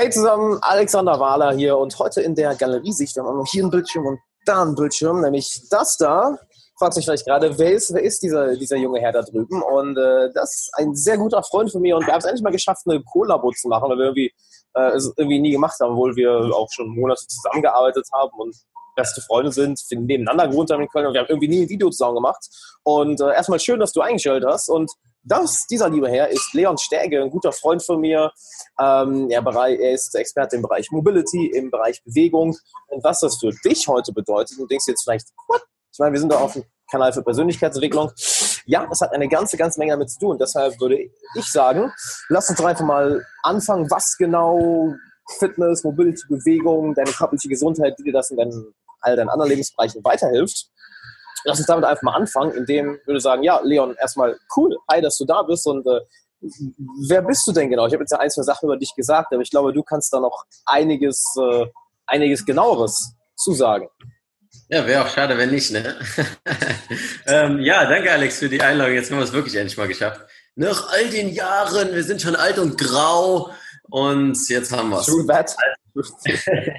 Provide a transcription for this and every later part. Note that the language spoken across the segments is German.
Hey zusammen, Alexander Wahler hier und heute in der Galeriesicht. Wir haben hier ein Bildschirm und da ein Bildschirm, nämlich das da. Fragt sich vielleicht gerade, wer ist, wer ist dieser, dieser junge Herr da drüben? Und äh, das ist ein sehr guter Freund von mir und wir haben es endlich mal geschafft, eine Kollabo zu machen, weil wir irgendwie äh, es irgendwie nie gemacht haben, obwohl wir auch schon Monate zusammengearbeitet haben und beste Freunde sind, nebeneinander gewohnt haben in Köln und wir haben irgendwie nie ein Video zusammen gemacht. Und äh, erstmal schön, dass du eingestellt hast und das, dieser liebe Herr ist Leon Stäge, ein guter Freund von mir. Ähm, er, er, ist Experte im Bereich Mobility, im Bereich Bewegung. Und was das für dich heute bedeutet, du denkst jetzt vielleicht, what? Ich meine, wir sind da auf dem Kanal für Persönlichkeitsentwicklung. Ja, es hat eine ganze, ganze Menge damit zu tun. Deshalb würde ich sagen, lass uns doch einfach mal anfangen, was genau Fitness, Mobility, Bewegung, deine körperliche Gesundheit, wie dir das in deinen, all deinen anderen Lebensbereichen weiterhilft lass uns damit einfach mal anfangen, indem ich würde sagen, ja, Leon, erstmal cool, hi, dass du da bist und äh, wer bist du denn genau? Ich habe jetzt ja ein, zwei Sachen über dich gesagt, aber ich glaube, du kannst da noch einiges, äh, einiges genaueres zusagen. Ja, wäre auch schade, wenn nicht, ne? ähm, ja, danke Alex für die Einladung. Jetzt haben wir es wirklich endlich mal geschafft. Nach all den Jahren, wir sind schon alt und grau und jetzt haben wir es. True that.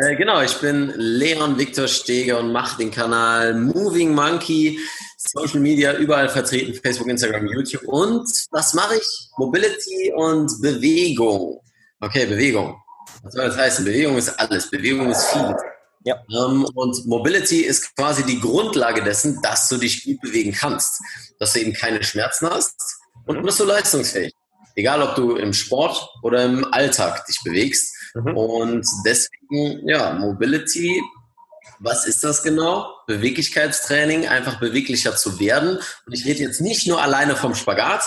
Äh, genau, ich bin Leon Viktor Steger und mache den Kanal Moving Monkey, Social Media überall vertreten, Facebook, Instagram, YouTube. Und was mache ich? Mobility und Bewegung. Okay, Bewegung. Was soll das heißen? Bewegung ist alles. Bewegung ist viel. Ja. Ähm, und Mobility ist quasi die Grundlage dessen, dass du dich gut bewegen kannst. Dass du eben keine Schmerzen hast und bist du leistungsfähig. Egal, ob du im Sport oder im Alltag dich bewegst. Mhm. Und deswegen, ja, Mobility, was ist das genau? Beweglichkeitstraining, einfach beweglicher zu werden. Und ich rede jetzt nicht nur alleine vom Spagat,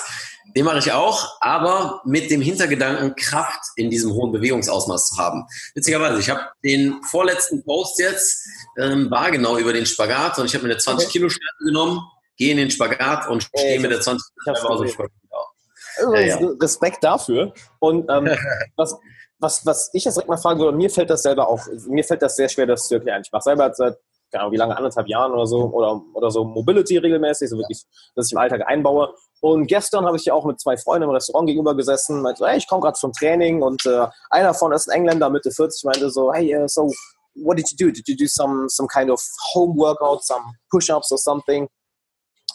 den mache ich auch, aber mit dem Hintergedanken, Kraft in diesem hohen Bewegungsausmaß zu haben. Witzigerweise, ich habe den vorletzten Post jetzt, ähm, war genau über den Spagat und ich habe mir eine 20 Kilo Stange genommen, gehe in den Spagat und stehe mit der 20 Kilo aus dem Spagat. Ja, ja. Respekt dafür. Und ähm, was, was, was ich jetzt direkt mal fragen würde, mir fällt das selber auch, mir fällt das sehr schwer, das zu erklären. Ich mache selber seit, Ahnung, wie lange, anderthalb Jahren oder so, oder, oder so Mobility regelmäßig, so wirklich, dass ich im Alltag einbaue. Und gestern habe ich ja auch mit zwei Freunden im Restaurant gegenüber gesessen, meinte hey, ich komme gerade zum Training und äh, einer von ist ein Engländer, Mitte 40, meinte so, hey, uh, so, what did you do? Did you do some, some kind of home workout, some push-ups or something?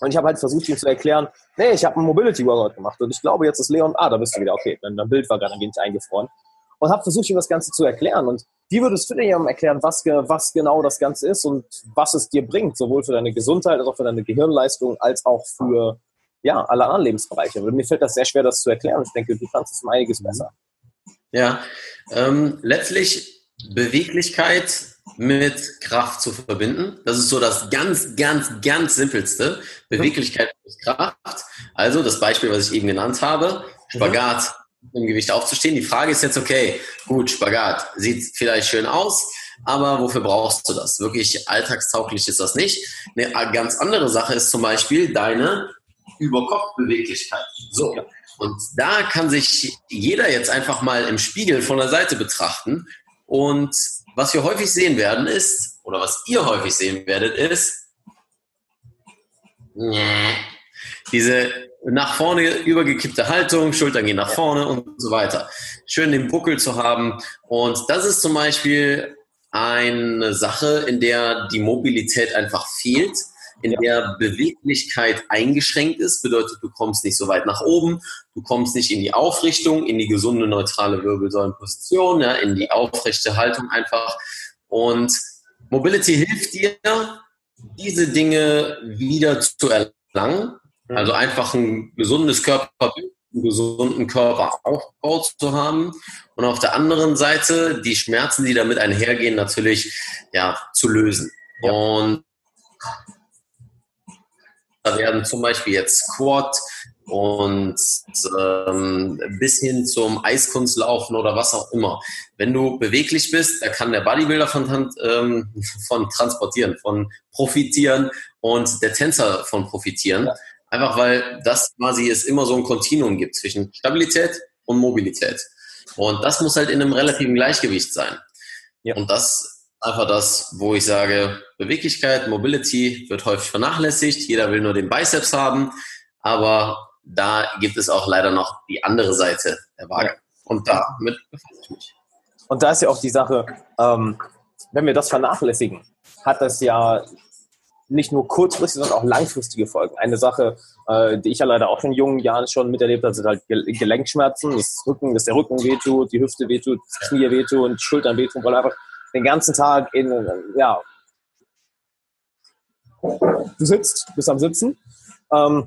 Und ich habe halt versucht, ihm zu erklären, nee, ich habe einen Mobility Workout gemacht und ich glaube, jetzt ist Leon, ah, da bist du wieder, okay, dein, Bild war gerade ein wenig eingefroren und habe versucht, ihm das Ganze zu erklären. Und wie würdest du dir erklären, was, was genau das Ganze ist und was es dir bringt, sowohl für deine Gesundheit als auch für deine Gehirnleistung, als auch für ja, alle anderen Lebensbereiche? Mir fällt das sehr schwer, das zu erklären. Ich denke, du kannst es um einiges besser. Ja, ähm, letztlich Beweglichkeit mit Kraft zu verbinden. Das ist so das ganz, ganz, ganz simpelste. Beweglichkeit mit Kraft. Also das Beispiel, was ich eben genannt habe. Spagat, im Gewicht aufzustehen. Die Frage ist jetzt, okay, gut, Spagat, sieht vielleicht schön aus, aber wofür brauchst du das? Wirklich alltagstauglich ist das nicht. Eine ganz andere Sache ist zum Beispiel deine Überkopfbeweglichkeit. So. Und da kann sich jeder jetzt einfach mal im Spiegel von der Seite betrachten. Und was wir häufig sehen werden ist, oder was ihr häufig sehen werdet, ist, diese nach vorne übergekippte Haltung, Schultern gehen nach vorne und so weiter. Schön den Buckel zu haben. Und das ist zum Beispiel eine Sache, in der die Mobilität einfach fehlt, in der Beweglichkeit eingeschränkt ist. Bedeutet, du kommst nicht so weit nach oben, du kommst nicht in die Aufrichtung, in die gesunde neutrale Wirbelsäulenposition, ja, in die aufrechte Haltung einfach. Und Mobility hilft dir, diese Dinge wieder zu erlangen. Also einfach ein gesundes Körperbild, einen gesunden Körperaufbau zu haben und auf der anderen Seite die Schmerzen, die damit einhergehen, natürlich ja, zu lösen. Ja. Und da werden zum Beispiel jetzt Squat und ähm, bis hin zum Eiskunstlaufen oder was auch immer. Wenn du beweglich bist, da kann der Bodybuilder von, ähm, von transportieren, von profitieren und der Tänzer von profitieren. Ja. Einfach weil das quasi es immer so ein Kontinuum gibt zwischen Stabilität und Mobilität. Und das muss halt in einem relativen Gleichgewicht sein. Ja. Und das einfach das, wo ich sage, Beweglichkeit, Mobility wird häufig vernachlässigt. Jeder will nur den Biceps haben. Aber da gibt es auch leider noch die andere Seite der Waage. Und damit befasse ich mich. Und da ist ja auch die Sache, ähm, wenn wir das vernachlässigen, hat das ja nicht nur kurzfristige, sondern auch langfristige Folgen. Eine Sache, äh, die ich ja leider auch in jungen Jahren schon miterlebt habe, sind halt Gelenkschmerzen, das Rücken, dass der Rücken wehtut, die Hüfte wehtut, das Knie wehtut, die Schultern wehtun, weil einfach den ganzen Tag in, ja, du sitzt, bist am Sitzen, ähm,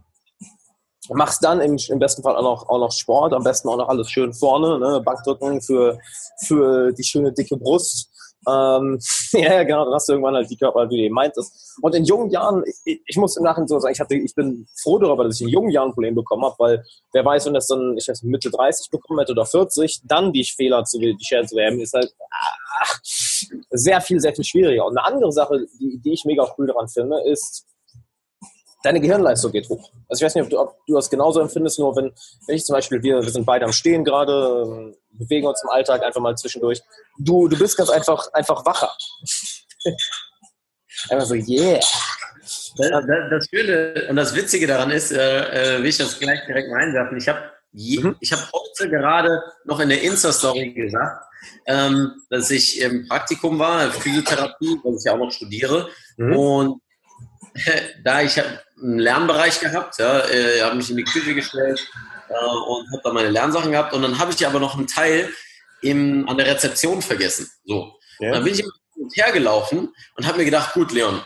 machst dann im, im besten Fall auch noch, auch noch Sport, am besten auch noch alles schön vorne, ne? Bankdrücken für, für die schöne dicke Brust, ähm, ja, genau, dann hast du irgendwann halt die Körper, wie du eben meintest. Und in jungen Jahren, ich, ich muss im Nachhinein so sagen, ich, hatte, ich bin froh darüber, dass ich in jungen Jahren ein Problem bekommen habe, weil wer weiß, wenn das dann, ich weiß Mitte 30 bekommen hätte oder 40, dann die Fehler zu, die Scheren zu werden, ist halt ah, sehr viel, sehr viel schwieriger. Und eine andere Sache, die, die ich mega cool daran finde, ist, deine Gehirnleistung geht hoch. Also ich weiß nicht, ob du, ob du das genauso empfindest, nur wenn, wenn ich zum Beispiel, wir, wir sind beide am Stehen gerade, ähm, bewegen uns im Alltag einfach mal zwischendurch. Du, du bist ganz einfach, einfach wacher. einfach so, yeah. Das, das, Schöne und das Witzige daran ist, äh, äh will ich das gleich direkt mal einwerfen. Ich habe mhm. ich hab heute gerade noch in der Insta-Story gesagt, ähm, dass ich im Praktikum war, Physiotherapie, weil ich ja auch noch studiere. Mhm. Und da ich habe einen Lernbereich gehabt, ja, äh, habe mich in die Küche gestellt äh, und habe da meine Lernsachen gehabt und dann habe ich aber noch einen Teil im, an der Rezeption vergessen. So. Ja. dann bin ich hergelaufen und habe mir gedacht, gut, Leon,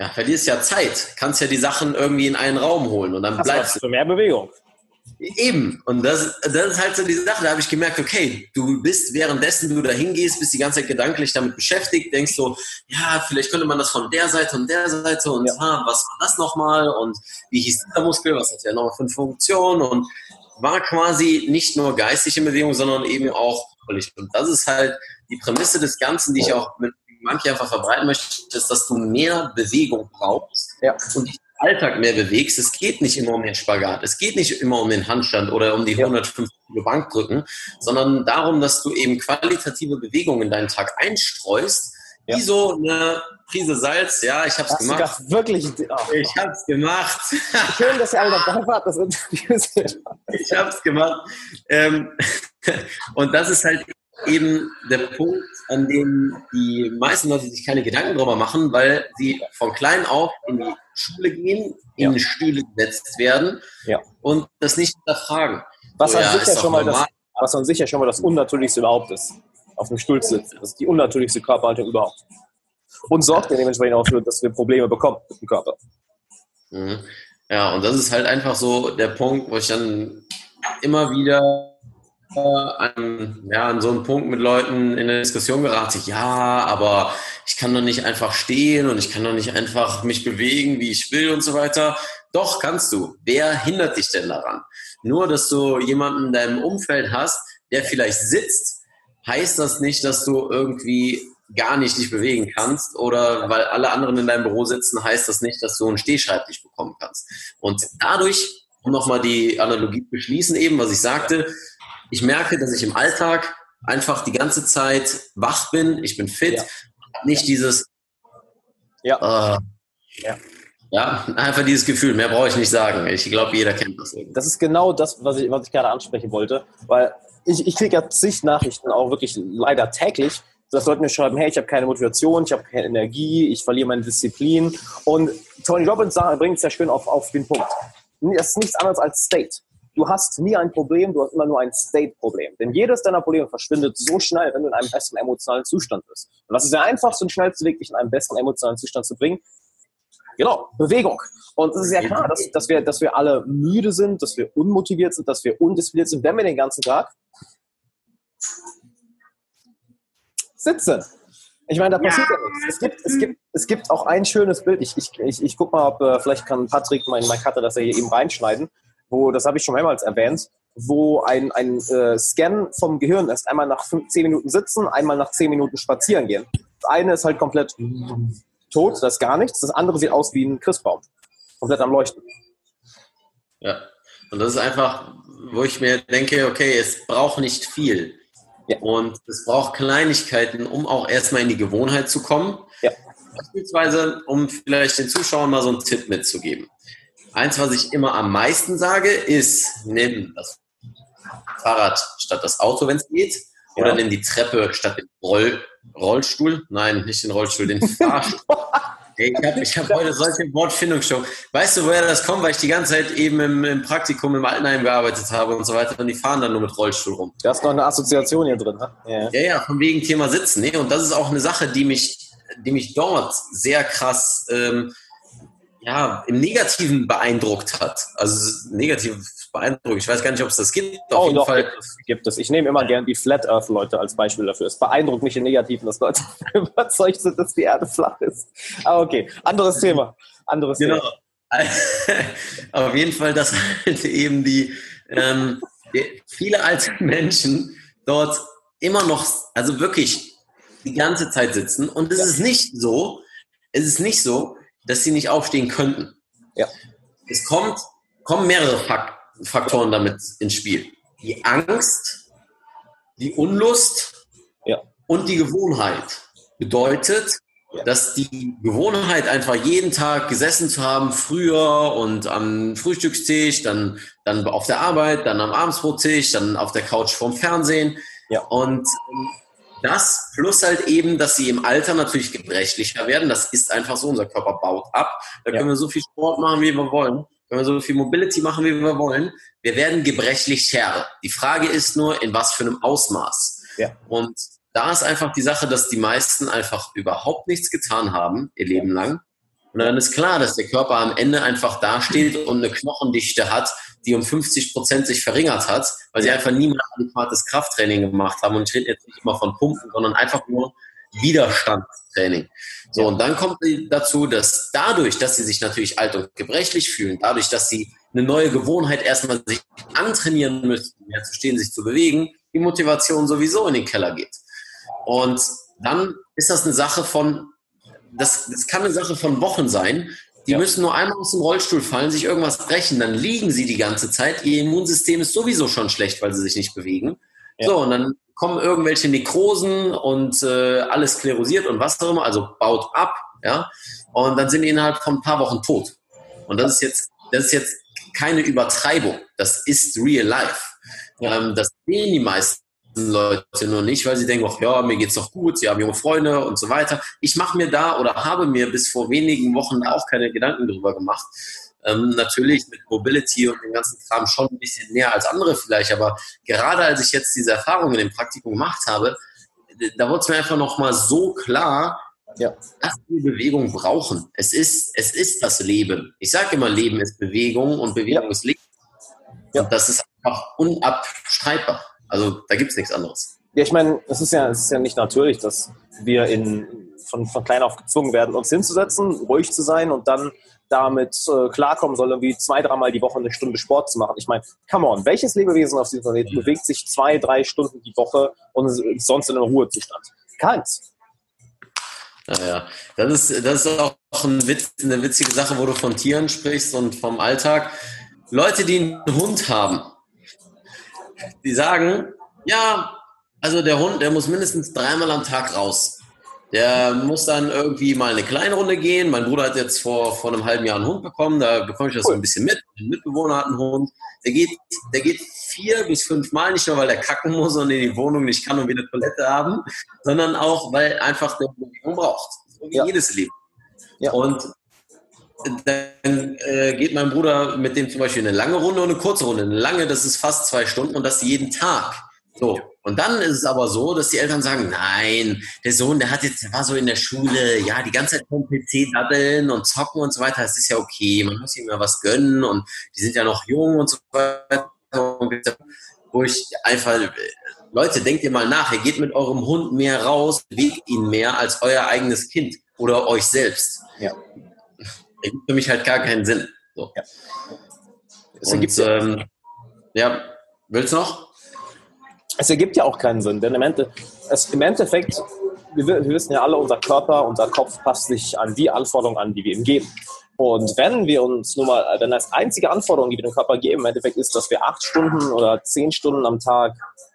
ja, verlierst ja Zeit, kannst ja die Sachen irgendwie in einen Raum holen und dann das bleibst du. Für mehr Bewegung. Eben. Und das, das ist halt so diese Sache. Da habe ich gemerkt, okay, du bist währenddessen du da hingehst, bist die ganze Zeit gedanklich damit beschäftigt, denkst so, ja, vielleicht könnte man das von der Seite und der Seite und ja. ah, was war das nochmal und wie hieß der Muskel, was hat der nochmal für eine Funktion und war quasi nicht nur geistig in Bewegung, sondern eben auch körperlich. Und das ist halt die Prämisse des Ganzen, die ich auch mit manchen einfach verbreiten möchte, ist, dass du mehr Bewegung brauchst ja. und dich Alltag mehr bewegst, es geht nicht immer um den Spagat, es geht nicht immer um den Handstand oder um die 150 Kilo Bankdrücken, sondern darum, dass du eben qualitative Bewegungen in deinen Tag einstreust, ja. wie so eine Prise Salz. Ja, ich habe es gemacht. Das wirklich? Oh. Ich habe es gemacht. Schön, dass ihr alle dabei wart, das Interview. ich habe es gemacht. Ähm, und das ist halt eben der Punkt, an dem die meisten Leute sich keine Gedanken drüber machen, weil sie von klein auf in die Schule gehen, in ja. Stühle gesetzt werden ja. und das nicht hinterfragen. Was, so, an ja, sicher schon mal das, was an sich ja schon mal das Unnatürlichste überhaupt ist, auf dem Stuhl zu sitzen. Das ist die unnatürlichste Körperhaltung überhaupt. Und sorgt ja dementsprechend auch dafür, dass wir Probleme bekommen mit dem Körper. Mhm. Ja, und das ist halt einfach so der Punkt, wo ich dann immer wieder an, ja, an so einen Punkt mit Leuten in der Diskussion gerate, ja, aber ich kann doch nicht einfach stehen und ich kann doch nicht einfach mich bewegen, wie ich will und so weiter. Doch, kannst du. Wer hindert dich denn daran? Nur, dass du jemanden in deinem Umfeld hast, der vielleicht sitzt, heißt das nicht, dass du irgendwie gar nicht dich bewegen kannst oder weil alle anderen in deinem Büro sitzen, heißt das nicht, dass du einen Stehschreibtisch bekommen kannst. Und dadurch, um nochmal die Analogie zu beschließen eben, was ich sagte, ich merke, dass ich im Alltag einfach die ganze Zeit wach bin, ich bin fit, ja. nicht dieses ja. Äh, ja. Ja, einfach dieses Gefühl, mehr brauche ich nicht sagen. Ich glaube, jeder kennt das. Irgendwie. Das ist genau das, was ich, was ich gerade ansprechen wollte, weil ich, ich kriege ja zig Nachrichten, auch wirklich leider täglich, dass Leute mir schreiben, hey, ich habe keine Motivation, ich habe keine Energie, ich verliere meine Disziplin. Und Tony Robbins bringt es ja schön auf, auf den Punkt. Das ist nichts anderes als State du hast nie ein Problem, du hast immer nur ein State-Problem. Denn jedes deiner Probleme verschwindet so schnell, wenn du in einem besseren emotionalen Zustand bist. Und das ist der einfachste und schnellste Weg, dich in einen besseren emotionalen Zustand zu bringen. Genau, Bewegung. Und es ist ja klar, dass, dass, wir, dass wir alle müde sind, dass wir unmotiviert sind, dass wir undiszipliniert sind, wenn wir den ganzen Tag sitzen. Ich meine, da passiert ja, ja nichts. Es gibt, es, gibt, es gibt auch ein schönes Bild. Ich, ich, ich, ich guck mal, ob äh, vielleicht kann Patrick, mein, mein Cutter, das er hier eben reinschneiden wo, das habe ich schon mehrmals erwähnt, wo ein, ein äh, Scan vom Gehirn ist. Einmal nach fünf, 10 Minuten sitzen, einmal nach 10 Minuten spazieren gehen. Das eine ist halt komplett tot, das ist gar nichts. Das andere sieht aus wie ein Christbaum. Komplett am Leuchten. Ja, und das ist einfach, wo ich mir denke, okay, es braucht nicht viel. Ja. Und es braucht Kleinigkeiten, um auch erstmal in die Gewohnheit zu kommen. Ja. Beispielsweise, um vielleicht den Zuschauern mal so einen Tipp mitzugeben. Eins, was ich immer am meisten sage, ist, nimm das Fahrrad statt das Auto, wenn es geht. Oder Ja. nimm die Treppe statt den Roll Rollstuhl. Nein, nicht den Rollstuhl, den Fahrstuhl. Ey, Ich habe ich hab heute solche Wortfindungsstörungen. Weißt du, woher das kommt? Weil ich die ganze Zeit eben im, im Praktikum im Altenheim gearbeitet habe und so weiter. Und die fahren dann nur mit Rollstuhl rum. Du hast noch eine Assoziation hier drin, ne? Ja. Ja, ja, von wegen Thema Sitzen. Nee, und das ist auch eine Sache, die mich, die mich dort sehr krass ähm, ja, im Negativen beeindruckt hat. Also negativ beeindruckt. Ich weiß gar nicht, ob es das gibt. Auf Oh, jeden doch, Fall. gibt es. Ich nehme immer gern die Flat Earth Leute als Beispiel dafür. Es beeindruckt mich im Negativen, dass Leute überzeugt sind, dass die Erde flach ist. Aber okay, anderes Thema. Anderes Genau. Thema. Auf jeden Fall, dass halt eben die, ähm, die viele alte Menschen dort immer noch, also wirklich die ganze Zeit sitzen. Und es ist nicht so, es ist nicht so, dass sie nicht aufstehen könnten. Ja. Es kommt, kommen mehrere Fak Faktoren damit ins Spiel. Die Angst, die Unlust Ja. und die Gewohnheit. Bedeutet, Ja. dass die Gewohnheit einfach jeden Tag gesessen zu haben, früher und am Frühstückstisch, dann, dann auf der Arbeit, dann am Abendsbrottisch, dann auf der Couch vorm Fernsehen. Ja. Und ähm, das plus halt eben, dass sie im Alter natürlich gebrechlicher werden. Das ist einfach so, unser Körper baut ab. Da Ja. können wir so viel Sport machen, wie wir wollen. Können wir so viel Mobility machen, wie wir wollen. Wir werden gebrechlicher. Die Frage ist nur, in was für einem Ausmaß. Ja. Und da ist einfach die Sache, dass die meisten einfach überhaupt nichts getan haben, ihr Leben lang. Und dann ist klar, dass der Körper am Ende einfach dasteht und eine Knochendichte hat, die um 50 Prozent sich verringert hat, weil sie einfach niemals adäquates Krafttraining gemacht haben. Und ich rede jetzt nicht immer von Pumpen, sondern einfach nur Widerstandstraining. So, und dann kommt dazu, dass dadurch, dass sie sich natürlich alt und gebrechlich fühlen, dadurch, dass sie eine neue Gewohnheit erstmal sich antrainieren müssen, mehr zu stehen, sich zu bewegen, die Motivation sowieso in den Keller geht. Und dann ist das eine Sache von, das, das kann eine Sache von Wochen sein. Die Ja. müssen nur einmal aus dem Rollstuhl fallen, sich irgendwas brechen, dann liegen sie die ganze Zeit. Ihr Immunsystem ist sowieso schon schlecht, weil sie sich nicht bewegen. Ja. So, und dann kommen irgendwelche Nekrosen und äh, alles sklerosiert und was auch immer, also baut ab, ja. Und dann sind die innerhalb von ein paar Wochen tot. Und das ist jetzt, das ist jetzt keine Übertreibung. Das ist real life. Ja. Ähm, das sehen die meisten Leute nur nicht, weil sie denken, ach ja, mir geht's doch gut, sie haben junge Freunde und so weiter. Ich mache mir da oder habe mir bis vor wenigen Wochen auch keine Gedanken drüber gemacht. Ähm, natürlich mit Mobility und dem ganzen Kram schon ein bisschen näher als andere vielleicht, aber gerade als ich jetzt diese Erfahrungen im Praktikum gemacht habe, da wurde es mir einfach nochmal so klar, Ja. dass wir Bewegung brauchen. Es ist, es ist das Leben. Ich sage immer, Leben ist Bewegung und Bewegung Ja. ist Leben. Ja. Und das ist einfach unabstreitbar. Also da gibt es nichts anderes. Ja, ich meine, es ist ja, es ist ja nicht natürlich, dass wir in, von, von klein auf gezwungen werden, uns hinzusetzen, ruhig zu sein und dann damit äh, klarkommen soll, irgendwie zwei, dreimal die Woche eine Stunde Sport zu machen. Ich meine, come on, welches Lebewesen auf diesem Planeten bewegt sich zwei, drei Stunden die Woche und ist sonst in einem Ruhezustand? Keins. Naja, das ist, das ist auch ein Witz, eine witzige Sache, wo du von Tieren sprichst und vom Alltag. Leute, die einen Hund haben, die sagen, ja, also der Hund, der muss mindestens dreimal am Tag raus. Der muss dann irgendwie mal eine kleine Runde gehen. Mein Bruder hat jetzt vor, vor einem halben Jahr einen Hund bekommen, da bekomme ich das so ein bisschen mit. Ein Mitbewohner hat einen Hund. Der geht, der geht vier bis fünf Mal, nicht nur weil der kacken muss und in die Wohnung nicht kann und eine Toilette haben, sondern auch, weil einfach der Bewegung braucht. So wie Ja. jedes Leben. Ja. Und dann äh, geht mein Bruder mit dem zum Beispiel eine lange Runde und eine kurze Runde. Eine lange, das ist fast zwei Stunden und das jeden Tag. So. Und dann ist es aber so, dass die Eltern sagen, nein, der Sohn, der hat jetzt, der war so in der Schule, ja, die ganze Zeit vom PC dabbeln und zocken und so weiter, das ist ja okay, man muss ihm ja was gönnen und die sind ja noch jung und so weiter. Wo ich einfach, Leute, denkt ihr mal nach, ihr geht mit eurem Hund mehr raus, bewegt ihn mehr als euer eigenes Kind oder euch selbst. Ja. Ergibt für mich halt gar keinen Sinn. So. Es ergibt, Und, ja, ähm, ja, willst du noch? es ergibt ja auch keinen Sinn, denn im, Ende, es, im Endeffekt, wir, wir wissen ja alle, unser Körper, unser Kopf passt sich an die Anforderungen an, die wir ihm geben. Und wenn wir uns nur mal, wenn das einzige Anforderung, die wir dem Körper geben, im Endeffekt ist, dass wir acht Stunden oder zehn Stunden am Tag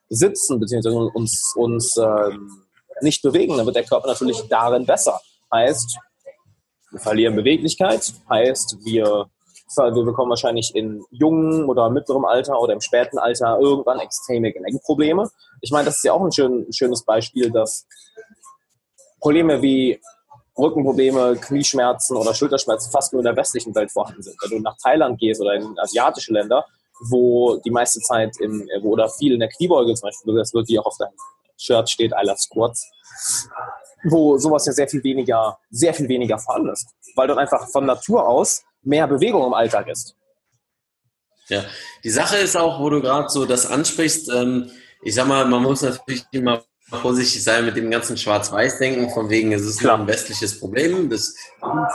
sitzen, beziehungsweise uns, uns ähm, nicht bewegen, dann wird der Körper natürlich darin besser. Heißt, wir verlieren Beweglichkeit, heißt, wir Wir bekommen wahrscheinlich in jungen oder mittlerem Alter oder im späten Alter irgendwann extreme Gelenkprobleme. Ich meine, das ist ja auch ein, schön, ein schönes Beispiel, dass Probleme wie Rückenprobleme, Knieschmerzen oder Schulterschmerzen fast nur in der westlichen Welt vorhanden sind. Wenn du nach Thailand gehst oder in asiatische Länder, wo die meiste Zeit im, oder viel in der Kniebeuge zum Beispiel, das wird wie auch auf deinem Shirt steht, I love Squats, wo sowas ja sehr viel weniger, sehr viel weniger vorhanden ist, weil dort einfach von Natur aus mehr Bewegung im Alltag ist. Ja, die Sache ist auch, wo du gerade so das ansprichst, ähm, ich sag mal, man muss natürlich immer vorsichtig sein mit dem ganzen Schwarz-Weiß-Denken, von wegen, es ist Klar. ein westliches Problem, das,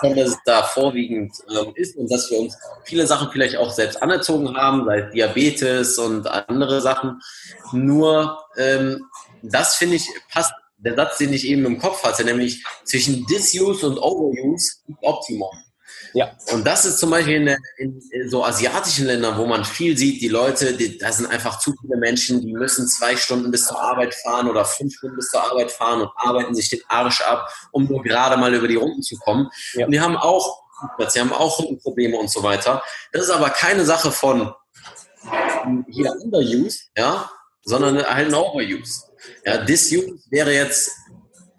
dass es da vorwiegend ähm, ist und dass wir uns viele Sachen vielleicht auch selbst anerzogen haben, sei Diabetes und andere Sachen. Nur ähm, das finde ich passt, der Satz, den ich eben im Kopf hatte, nämlich zwischen Disuse und Overuse Optimum. Ja. Und das ist zum Beispiel in, der, in, so asiatischen Ländern, wo man viel sieht, die Leute, die, da sind einfach zu viele Menschen, die müssen zwei Stunden bis zur Arbeit fahren oder fünf Stunden bis zur Arbeit fahren und arbeiten sich den Arsch ab, um nur gerade mal über die Runden zu kommen. Ja. Und die haben auch, sie haben auch Rückenprobleme und so weiter. Das ist aber keine Sache von hier Underuse, ja, sondern halt ein Overuse. Ja, Disuse wäre jetzt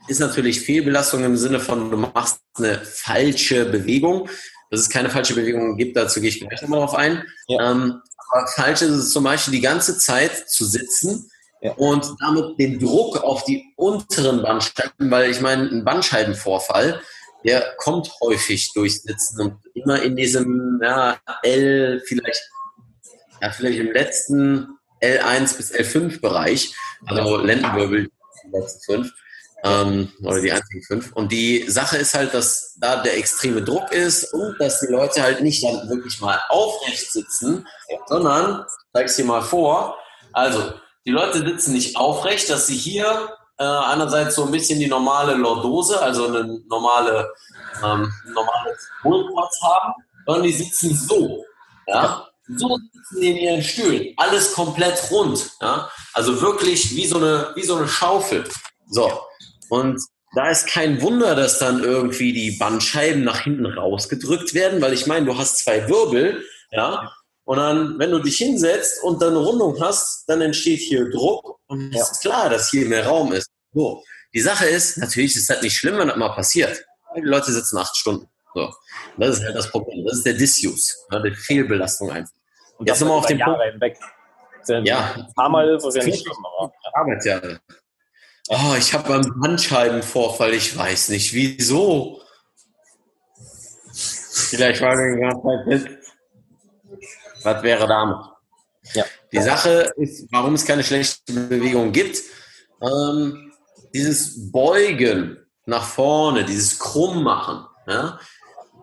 ist natürlich Fehlbelastung im Sinne von, du machst eine falsche Bewegung. Dass es keine falsche Bewegung gibt, dazu gehe ich gleich nochmal drauf ein. Ja. Ähm, aber falsch ist es zum Beispiel die ganze Zeit zu sitzen ja. und damit den Druck auf die unteren Bandscheiben, weil ich meine, ein Bandscheibenvorfall, der kommt häufig durch Sitzen und immer in diesem ja, L, vielleicht, ja, vielleicht im letzten L1 bis L5 Bereich, also Lendenwirbel, ähm, oder die einzigen fünf. Und die Sache ist halt, dass da der extreme Druck ist und dass die Leute halt nicht dann wirklich mal aufrecht sitzen, sondern, zeig es dir mal vor, also die Leute sitzen nicht aufrecht, dass sie hier äh, einerseits so ein bisschen die normale Lordose, also eine normale ähm, normales Hohlkreuz haben, sondern die sitzen so. Ja? So sitzen die in ihren Stühlen. Alles komplett rund. Ja? Also wirklich wie so eine, wie so eine Schaufel. So. Und da ist kein Wunder, dass dann irgendwie die Bandscheiben nach hinten rausgedrückt werden, weil ich meine, du hast zwei Wirbel, ja, und dann, wenn du dich hinsetzt und dann eine Rundung hast, dann entsteht hier Druck und es ist klar, dass hier mehr Raum ist. So. Die Sache ist, natürlich ist das nicht schlimm, wenn das mal passiert. Die Leute sitzen acht Stunden. So. Das ist halt das Problem. Das ist der Disuse, ja, die Fehlbelastung einfach. Und jetzt nochmal auf den Jahre Punkt. Hinweg. Ja, ein paar Mal ist es ja nicht schlimm, aber. Arbeitsjahre. Oh, ich habe einen Bandscheibenvorfall. Ich weiß nicht wieso. Vielleicht war ich Was wäre damit? Ja. Die Sache ist, warum es keine schlechte Bewegung gibt. Ähm, dieses Beugen nach vorne, dieses Krummmachen. Ja?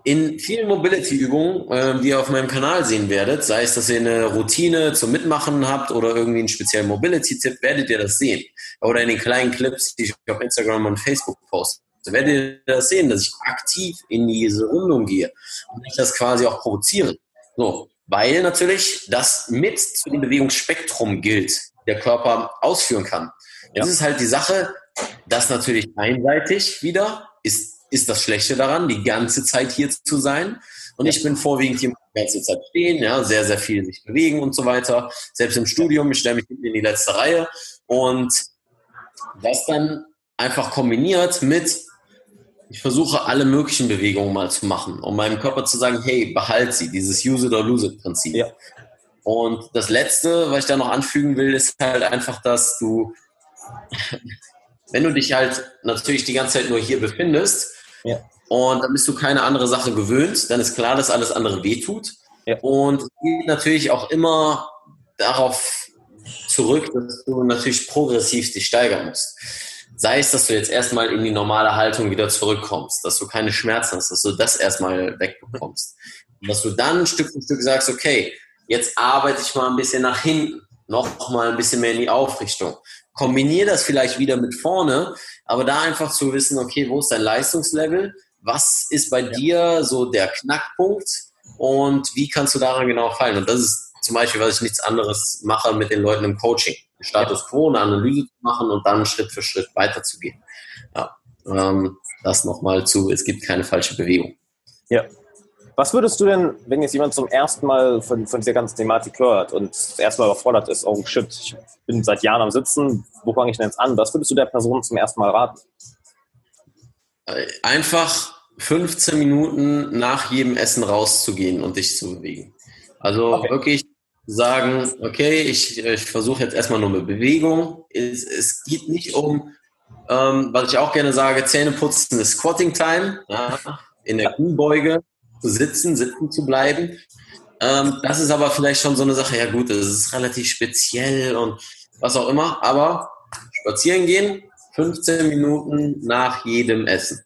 In vielen Mobility-Übungen, äh, die ihr auf meinem Kanal sehen werdet, sei es, dass ihr eine Routine zum Mitmachen habt oder irgendwie einen speziellen Mobility-Tipp, werdet ihr das sehen. Oder in den kleinen Clips, die ich auf Instagram und Facebook poste. So werdet ihr das sehen, dass ich aktiv in diese Rundung gehe und ich das quasi auch provoziere. So, weil natürlich das mit zu dem Bewegungsspektrum gilt, der Körper ausführen kann. Ja. Das ist halt die Sache, dass natürlich einseitig wieder ist ist das Schlechte daran, die ganze Zeit hier zu sein. Und ich bin vorwiegend hier die ganze Zeit stehen, ja, sehr, sehr viel sich bewegen und so weiter. Selbst im Studium, ich stelle mich in die letzte Reihe. Und das dann einfach kombiniert mit, ich versuche alle möglichen Bewegungen mal zu machen, um meinem Körper zu sagen, hey, behalt sie, dieses Use it or lose it Prinzip. Ja. Und das Letzte, was ich da noch anfügen will, ist halt einfach, dass du, wenn du dich halt natürlich die ganze Zeit nur hier befindest, ja. Und dann bist du keine andere Sache gewöhnt, dann ist klar, dass alles andere wehtut. Ja. Und es geht natürlich auch immer darauf zurück, dass du natürlich progressiv dich steigern musst. Sei es, dass du jetzt erstmal in die normale Haltung wieder zurückkommst, dass du keine Schmerzen hast, dass du das erstmal wegbekommst. Und dass du dann Stück für Stück sagst, okay, jetzt arbeite ich mal ein bisschen nach hinten, noch mal ein bisschen mehr in die Aufrichtung. Kombiniere das vielleicht wieder mit vorne, aber da einfach zu wissen, okay, wo ist dein Leistungslevel? Was ist bei ja. dir so der Knackpunkt? Und wie kannst du daran genau fallen? Und das ist zum Beispiel, was ich nichts anderes mache mit den Leuten im Coaching. Status quo, eine Analyse zu machen und dann Schritt für Schritt weiterzugehen. Ja, ähm, das nochmal zu, es gibt keine falsche Bewegung. Ja. Was würdest du denn, wenn jetzt jemand zum ersten Mal von, von dieser ganzen Thematik hört und das erste Mal überfordert ist, oh shit, ich bin seit Jahren am Sitzen, wo fange ich denn jetzt an? Was würdest du der Person zum ersten Mal raten? Einfach 15 Minuten nach jedem Essen rauszugehen und dich zu bewegen. Also okay. wirklich sagen, okay, ich, ich versuche jetzt erstmal nur eine Bewegung. Es, es geht nicht um, ähm, was ich auch gerne sage, Zähne putzen ist Squatting Time, ja, in der Kuhnbeuge zu sitzen, sitzen zu bleiben. Ähm, das ist aber vielleicht schon so eine Sache, ja gut, das ist relativ speziell und was auch immer, aber spazieren gehen, 15 Minuten nach jedem Essen.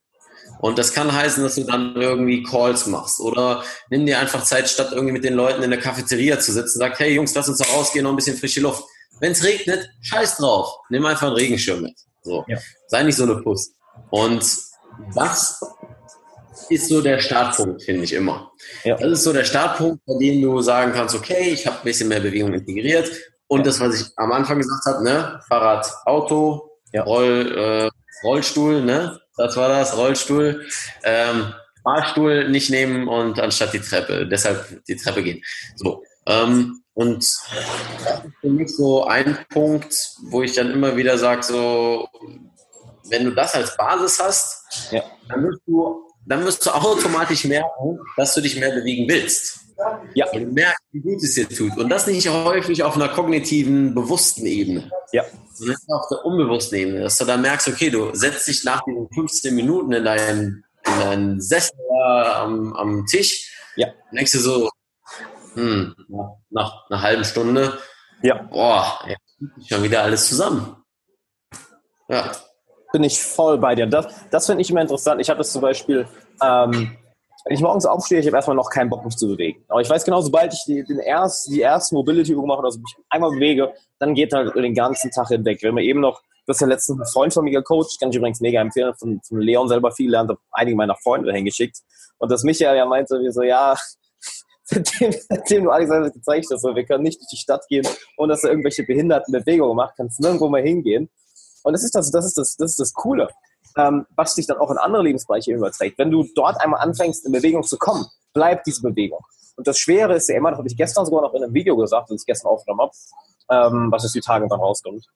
Und das kann heißen, dass du dann irgendwie Calls machst oder nimm dir einfach Zeit, statt irgendwie mit den Leuten in der Cafeteria zu sitzen, sag, hey Jungs, lass uns doch rausgehen, noch ein bisschen frische Luft. Wenn es regnet, scheiß drauf, nimm einfach einen Regenschirm mit. So. Ja. Sei nicht so eine Puss. Und das ist so der Startpunkt, finde ich immer. Ja. Das ist so der Startpunkt, bei dem du sagen kannst, okay, ich habe ein bisschen mehr Bewegung integriert. Und das, was ich am Anfang gesagt habe, ne, Fahrrad, Auto, ja. Roll, äh, Rollstuhl, ne, das war das, Rollstuhl. Ähm, Fahrstuhl nicht nehmen und anstatt die Treppe, deshalb die Treppe gehen. So. Ähm, und das ist für mich so ein Punkt, wo ich dann immer wieder sage, so, wenn du das als Basis hast, ja. dann, wirst du, dann wirst du automatisch merken, dass du dich mehr bewegen willst. Ja. Und du merkst, wie gut es dir tut. Und das nicht häufig auf einer kognitiven, bewussten Ebene. Ja. Sondern auf der unbewussten Ebene. Dass du dann merkst, okay, du setzt dich nach diesen 15 Minuten in deinen, in deinen Sessel am, am Tisch. Ja. Und denkst du so, hm, nach einer halben Stunde, ja. boah, jetzt schon wieder alles zusammen. Ja. Bin ich voll bei dir. Das, das finde ich immer interessant. Ich habe das zum Beispiel, ähm, wenn ich morgens aufstehe, ich habe erstmal noch keinen Bock, mich zu bewegen. Aber ich weiß genau, sobald ich die, den erst, die erste Mobility-Übung mache, also mich einmal bewege, dann geht halt den ganzen Tag hinweg. Wenn wir eben noch, das ist ja letztens ein Freund von mir gecoacht, kann ich übrigens mega empfehlen, von, von Leon selber viel lernt, habe einige meiner Freunde hingeschickt. Und das Michael ja meinte, wie so, ja, seitdem, du Alexander gezeigt hast, wir können nicht durch die Stadt gehen, ohne dass er irgendwelche behinderten Bewegungen macht, kannst nirgendwo mal hingehen. Und das ist das, das ist das, das ist das Coole ähm, was sich dann auch in andere Lebensbereiche überträgt. Wenn du dort einmal anfängst, in Bewegung zu kommen, bleibt diese Bewegung. Und das Schwere ist ja immer, das habe ich gestern sogar noch in einem Video gesagt, das ich gestern aufgenommen habe, ähm, was jetzt die Tage dann rauskommt.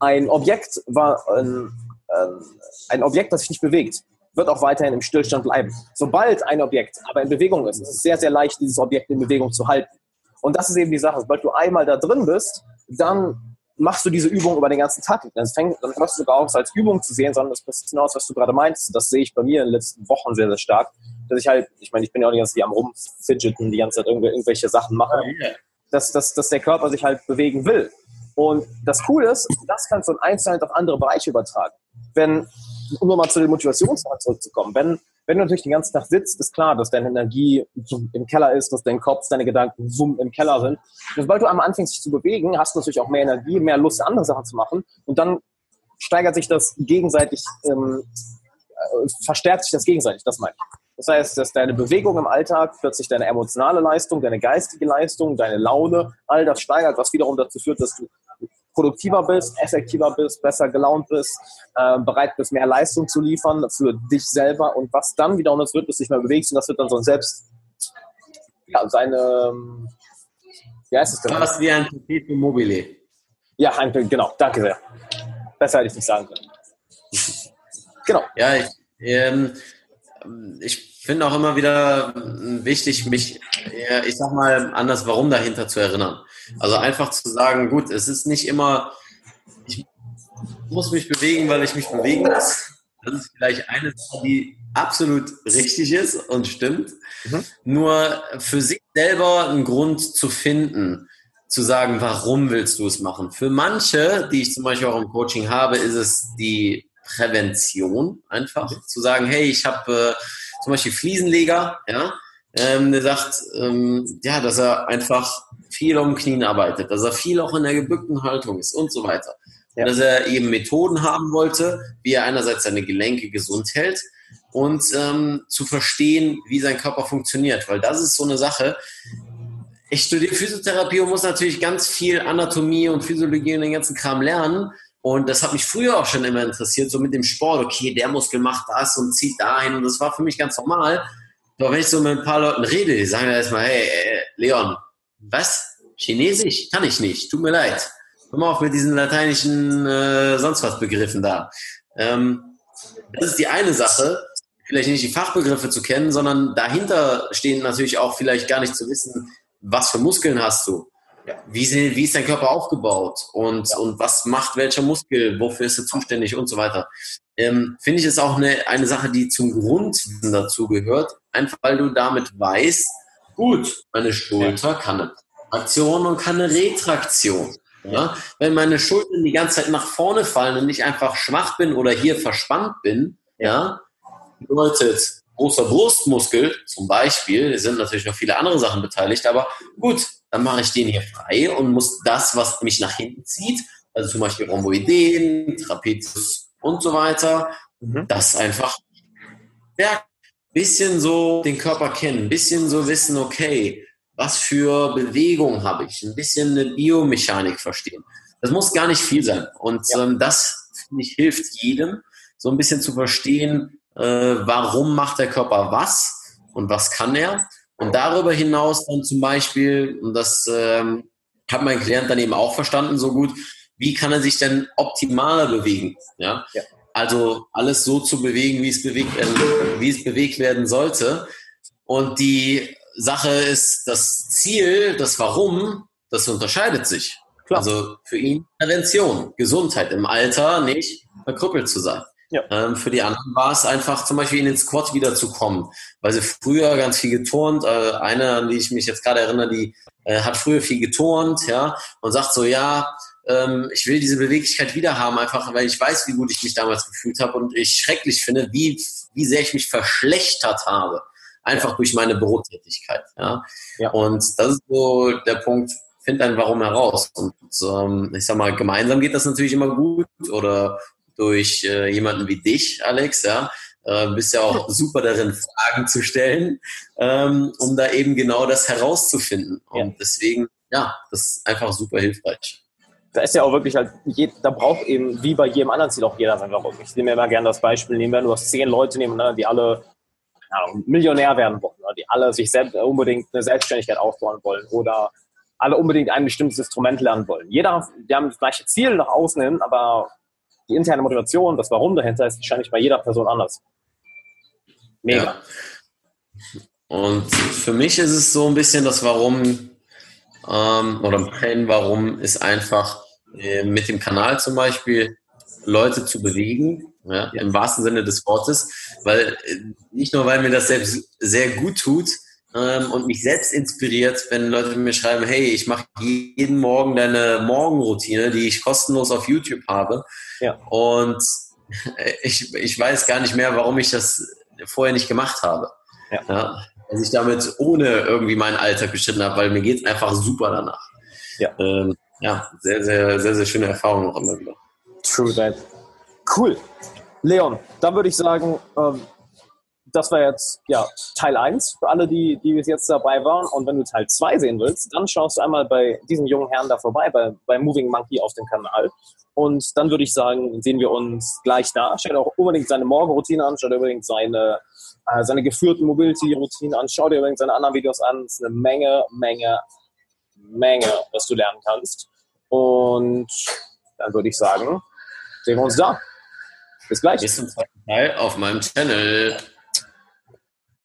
Ein Objekt war ein, ähm, ein Objekt, das sich nicht bewegt, wird auch weiterhin im Stillstand bleiben. Sobald ein Objekt aber in Bewegung ist, ist es sehr, sehr leicht, dieses Objekt in Bewegung zu halten. Und das ist eben die Sache. Sobald du einmal da drin bist, dann machst du diese Übung über den ganzen Tag. Dann, fängt, dann hörst du sogar auch als Übung zu sehen, sondern das passt hinaus, was du gerade meinst. Das sehe ich bei mir in den letzten Wochen sehr, sehr stark. Dass ich halt, ich meine, ich bin ja auch die ganze Zeit am rumfidgeten, die ganze Zeit irgendwelche Sachen machen, dass, dass, dass der Körper sich halt bewegen will. Und das Coole ist, das kannst du in Einzelheit auf andere Bereiche übertragen. Wenn, um nochmal zu den Motivationssachen zurückzukommen, wenn wenn du natürlich den ganzen Tag sitzt, ist klar, dass deine Energie im Keller ist, dass dein Kopf, deine Gedanken zoom im Keller sind. Und sobald du einmal anfängst, dich zu bewegen, hast du natürlich auch mehr Energie, mehr Lust, andere Sachen zu machen. Und dann steigert sich das gegenseitig, ähm, äh, verstärkt sich das gegenseitig, das meine ich. Das heißt, dass deine Bewegung im Alltag plötzlich deine emotionale Leistung, deine geistige Leistung, deine Laune, all das steigert, was wiederum dazu führt, dass du produktiver bist, effektiver bist, besser gelaunt bist, äh, bereit bist, mehr Leistung zu liefern für dich selber und was dann wieder uns wird, du dich mal bewegst und das wird dann so ein selbst, ja, seine, wie heißt es denn? Fast wie ein Perpetuum mobile. Ja, genau, danke sehr. Besser hätte ich nicht sagen können. genau. Ja, ich, ähm, ich finde auch immer wieder wichtig, mich, ich sag mal, an das Warum dahinter zu erinnern. Also einfach zu sagen, gut, es ist nicht immer, ich muss mich bewegen, weil ich mich bewegen muss. Das ist vielleicht eine Sache, die absolut richtig ist und stimmt. Mhm. Nur für sich selber einen Grund zu finden, zu sagen, warum willst du es machen. Für manche, die ich zum Beispiel auch im Coaching habe, ist es die Prävention einfach. Mhm. Zu sagen, hey, ich habe äh, zum Beispiel Fliesenleger, ja, ähm, der sagt, ähm, ja, dass er einfach viel um Knien arbeitet, dass er viel auch in der gebückten Haltung ist und so weiter. Ja. Dass er eben Methoden haben wollte, wie er einerseits seine Gelenke gesund hält und ähm, zu verstehen, wie sein Körper funktioniert, weil das ist so eine Sache. Ich studiere Physiotherapie und muss natürlich ganz viel Anatomie und Physiologie und den ganzen Kram lernen. Und das hat mich früher auch schon immer interessiert, so mit dem Sport. Okay, der Muskel macht das und zieht dahin. Und das war für mich ganz normal Aber wenn ich so mit ein paar Leuten rede, die sagen erstmal, hey, äh, Leon, was? Chinesisch? Kann ich nicht, tut mir leid. Hör mal auf mit diesen lateinischen äh, sonst was Begriffen da. Ähm, das ist die eine Sache, vielleicht nicht die Fachbegriffe zu kennen, sondern dahinter stehen natürlich auch vielleicht gar nicht zu wissen, was für Muskeln hast du. Wie, sind, wie ist dein Körper aufgebaut und, ja. und was macht welcher Muskel, wofür ist er zuständig und so weiter. Ähm, Finde ich es auch eine, eine Sache, die zum Grundwissen dazu gehört, einfach weil du damit weißt, gut, meine Schulter kann eine Aktion und kann eine Retraktion. Ja? Wenn meine Schultern die ganze Zeit nach vorne fallen und ich einfach schwach bin oder hier verspannt bin, ja, bedeutet großer Brustmuskel zum Beispiel, es sind natürlich noch viele andere Sachen beteiligt, aber gut, dann mache ich den hier frei und muss das, was mich nach hinten zieht, also zum Beispiel Rhomboideen, Trapezius und so weiter, mhm. das einfach ja, bisschen so den Körper kennen, ein bisschen so wissen, okay, was für Bewegung habe ich, ein bisschen eine Biomechanik verstehen. Das muss gar nicht viel sein. Und ja. ähm, das, finde ich, hilft jedem, so ein bisschen zu verstehen, äh, warum macht der Körper was und was kann er. Und darüber hinaus dann zum Beispiel, und das ähm, hat mein Klient dann eben auch verstanden so gut, wie kann er sich denn optimaler bewegen? Ja? ja. Also alles so zu bewegen, wie es bewegt werden, wie es bewegt werden sollte. Und die Sache ist, das Ziel, das Warum, das unterscheidet sich. Klar. Also für ihn Prävention, Gesundheit im Alter, nicht verkrüppelt zu sein. Ja. Ähm, für die anderen war es einfach zum Beispiel in den Squat wiederzukommen, weil sie früher ganz viel geturnt. Äh, eine, an die ich mich jetzt gerade erinnere, die äh, hat früher viel geturnt, ja, und sagt so, ja, ähm, ich will diese Beweglichkeit wieder haben, einfach weil ich weiß, wie gut ich mich damals gefühlt habe und ich schrecklich finde, wie, wie sehr ich mich verschlechtert habe einfach durch meine Bürotätigkeit. Ja? ja. Und das ist so der Punkt, find dein Warum heraus. Und ähm, ich sag mal, gemeinsam geht das natürlich immer gut oder durch äh, jemanden wie dich, Alex, ja. Äh, bist ja auch super darin, Fragen zu stellen, ähm, um da eben genau das herauszufinden. Und ja. deswegen, ja, das ist einfach super hilfreich. Da ist ja auch wirklich halt, da braucht eben, wie bei jedem anderen Ziel auch jeder sein Warum. Ich nehme immer gerne das Beispiel, nehmen wir, du hast zehn Leute nebeneinander, die alle Ahnung, Millionär werden wollen, die alle sich selbst, unbedingt eine Selbstständigkeit aufbauen wollen oder alle unbedingt ein bestimmtes Instrument lernen wollen. Jeder, die haben das gleiche Ziel nach außen hin, aber die interne Motivation, das Warum dahinter ist wahrscheinlich bei jeder Person anders. Mega. Ja. Und für mich ist es so ein bisschen das Warum ähm, oder mein Warum ist einfach äh, mit dem Kanal zum Beispiel Leute zu bewegen, ja, im wahrsten Sinne des Wortes, weil äh, nicht nur, weil mir das selbst sehr gut tut ähm, und mich selbst inspiriert, wenn Leute mir schreiben, hey, ich mache jeden Morgen deine Morgenroutine, die ich kostenlos auf YouTube habe. Ja. Und ich, ich weiß gar nicht mehr, warum ich das vorher nicht gemacht habe. Ja. ja dass ich damit ohne irgendwie meinen Alltag bestritten habe, weil mir geht es einfach super danach. Ja. Ähm, ja, sehr, sehr, sehr, sehr schöne Erfahrung noch immer wieder. True that. Cool. Leon, dann würde ich sagen, ähm, das war jetzt ja, Teil 1 für alle, die, die bis jetzt dabei waren. Und wenn du Teil 2 sehen willst, dann schaust du einmal bei diesem jungen Herrn da vorbei, bei, bei Moving Monkey auf dem Kanal. Und dann würde ich sagen, sehen wir uns gleich da. Schau dir auch unbedingt seine Morgenroutine an, schau dir unbedingt seine, äh, seine geführten Mobility-Routinen an, schau dir unbedingt seine anderen Videos an. Es ist eine Menge, Menge, Menge, was du lernen kannst. Und dann würde ich sagen, sehen wir uns da. Bis gleich. Bis zum zweiten Teil auf meinem Channel.